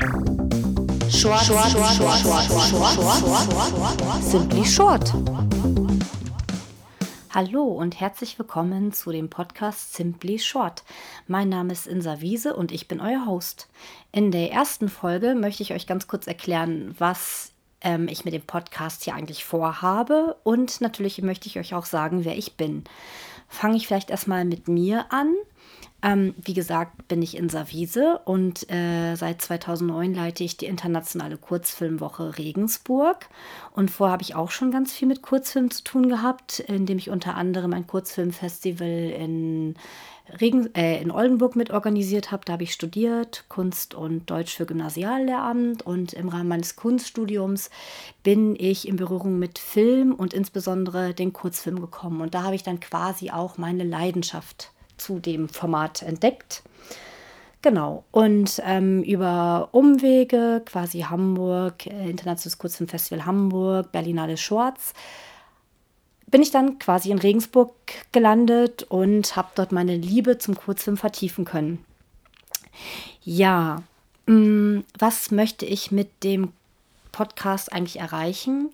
Short, short, short, short, short, short, short, Simply Short. Hallo und herzlich willkommen zu dem Podcast Simply Short. Mein Name ist Insa Wiese und ich bin euer Host. In der ersten Folge möchte ich euch ganz kurz erklären, was ähm, ich mit dem Podcast hier eigentlich vorhabe und natürlich möchte ich euch auch sagen, wer ich bin. Fange ich vielleicht erstmal mit mir an. Ähm, wie gesagt, bin ich in Savise und äh, seit 2009 leite ich die internationale Kurzfilmwoche Regensburg. Und vorher habe ich auch schon ganz viel mit Kurzfilmen zu tun gehabt, indem ich unter anderem ein Kurzfilmfestival in, Regen, äh, in Oldenburg mitorganisiert habe. Da habe ich studiert, Kunst und Deutsch für Gymnasiallehramt. Und im Rahmen meines Kunststudiums bin ich in Berührung mit Film und insbesondere den Kurzfilm gekommen. Und da habe ich dann quasi auch meine Leidenschaft zu dem Format entdeckt. Genau, und ähm, über Umwege, quasi Hamburg, äh, Internationales Kurzfilmfestival Hamburg, Berlinale Schwarz, bin ich dann quasi in Regensburg gelandet und habe dort meine Liebe zum Kurzfilm vertiefen können. Ja, mm, was möchte ich mit dem Podcast eigentlich erreichen?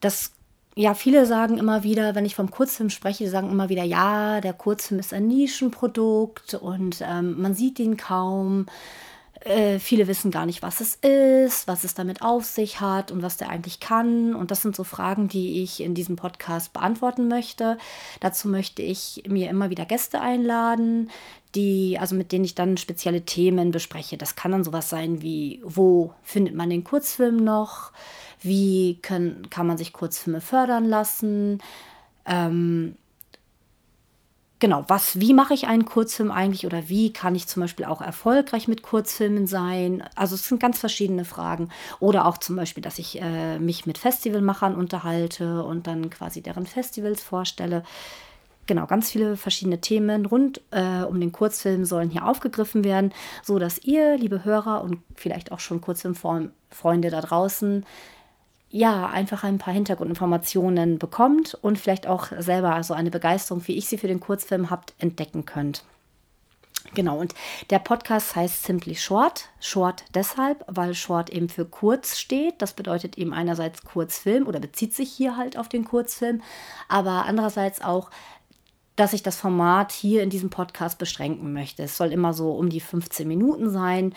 Das ja, viele sagen immer wieder, wenn ich vom Kurzfilm spreche, sagen immer wieder, ja, der Kurzfilm ist ein Nischenprodukt und ähm, man sieht ihn kaum. Äh, viele wissen gar nicht, was es ist, was es damit auf sich hat und was der eigentlich kann. Und das sind so Fragen, die ich in diesem Podcast beantworten möchte. Dazu möchte ich mir immer wieder Gäste einladen, die, also mit denen ich dann spezielle Themen bespreche. Das kann dann sowas sein wie, wo findet man den Kurzfilm noch? wie können, kann man sich Kurzfilme fördern lassen. Ähm, genau, was, wie mache ich einen Kurzfilm eigentlich oder wie kann ich zum Beispiel auch erfolgreich mit Kurzfilmen sein? Also es sind ganz verschiedene Fragen. Oder auch zum Beispiel, dass ich äh, mich mit Festivalmachern unterhalte und dann quasi deren Festivals vorstelle. Genau, ganz viele verschiedene Themen rund äh, um den Kurzfilm sollen hier aufgegriffen werden, so dass ihr, liebe Hörer und vielleicht auch schon Kurzfilmfreunde da draußen, ja, einfach ein paar Hintergrundinformationen bekommt und vielleicht auch selber so eine Begeisterung, wie ich sie für den Kurzfilm habt, entdecken könnt. Genau, und der Podcast heißt Simply Short. Short deshalb, weil Short eben für kurz steht. Das bedeutet eben einerseits Kurzfilm oder bezieht sich hier halt auf den Kurzfilm, aber andererseits auch, dass ich das Format hier in diesem Podcast beschränken möchte. Es soll immer so um die 15 Minuten sein,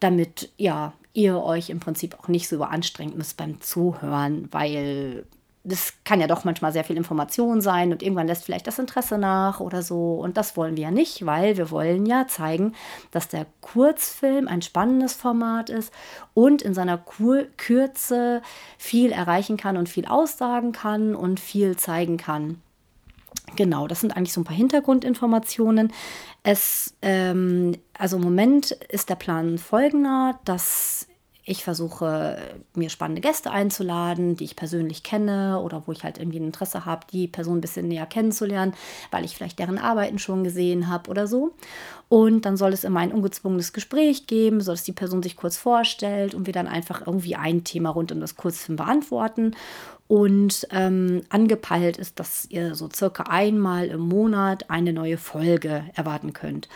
damit ja ihr euch im Prinzip auch nicht so überanstrengen müsst beim Zuhören, weil das kann ja doch manchmal sehr viel Information sein und irgendwann lässt vielleicht das Interesse nach oder so. Und das wollen wir ja nicht, weil wir wollen ja zeigen, dass der Kurzfilm ein spannendes Format ist und in seiner Kur Kürze viel erreichen kann und viel aussagen kann und viel zeigen kann. Genau, das sind eigentlich so ein paar Hintergrundinformationen. Es, ähm, also im Moment ist der Plan folgender, dass ich versuche, mir spannende Gäste einzuladen, die ich persönlich kenne oder wo ich halt irgendwie ein Interesse habe, die Person ein bisschen näher kennenzulernen, weil ich vielleicht deren Arbeiten schon gesehen habe oder so. Und dann soll es immer ein ungezwungenes Gespräch geben, sodass die Person sich kurz vorstellt und wir dann einfach irgendwie ein Thema rund um das Kurzfilm beantworten. Und ähm, angepeilt ist, dass ihr so circa einmal im Monat eine neue Folge erwarten könnt.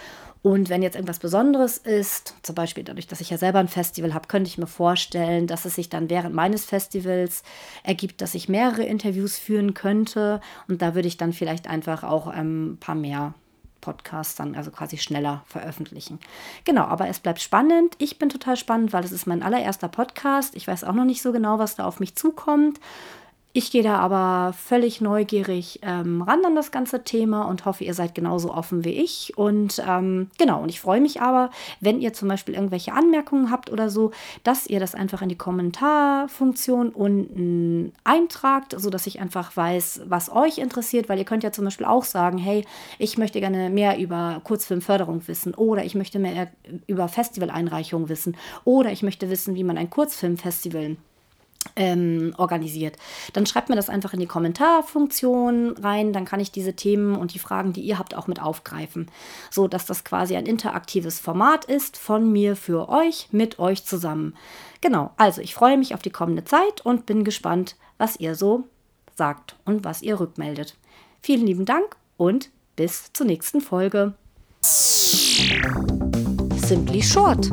Und wenn jetzt irgendwas Besonderes ist, zum Beispiel dadurch, dass ich ja selber ein Festival habe, könnte ich mir vorstellen, dass es sich dann während meines Festivals ergibt, dass ich mehrere Interviews führen könnte. Und da würde ich dann vielleicht einfach auch ähm, ein paar mehr Podcasts dann also quasi schneller veröffentlichen. Genau, aber es bleibt spannend. Ich bin total spannend, weil es ist mein allererster Podcast. Ich weiß auch noch nicht so genau, was da auf mich zukommt. Ich gehe da aber völlig neugierig ähm, ran an das ganze Thema und hoffe, ihr seid genauso offen wie ich. Und ähm, genau, und ich freue mich aber, wenn ihr zum Beispiel irgendwelche Anmerkungen habt oder so, dass ihr das einfach in die Kommentarfunktion unten eintragt, sodass ich einfach weiß, was euch interessiert, weil ihr könnt ja zum Beispiel auch sagen, hey, ich möchte gerne mehr über Kurzfilmförderung wissen oder ich möchte mehr über Festivaleinreichungen wissen oder ich möchte wissen, wie man ein Kurzfilmfestival ähm, organisiert. Dann schreibt mir das einfach in die Kommentarfunktion rein, dann kann ich diese Themen und die Fragen, die ihr habt, auch mit aufgreifen, so dass das quasi ein interaktives Format ist von mir für euch mit euch zusammen. Genau, also ich freue mich auf die kommende Zeit und bin gespannt, was ihr so sagt und was ihr rückmeldet. Vielen lieben Dank und bis zur nächsten Folge. Simply Short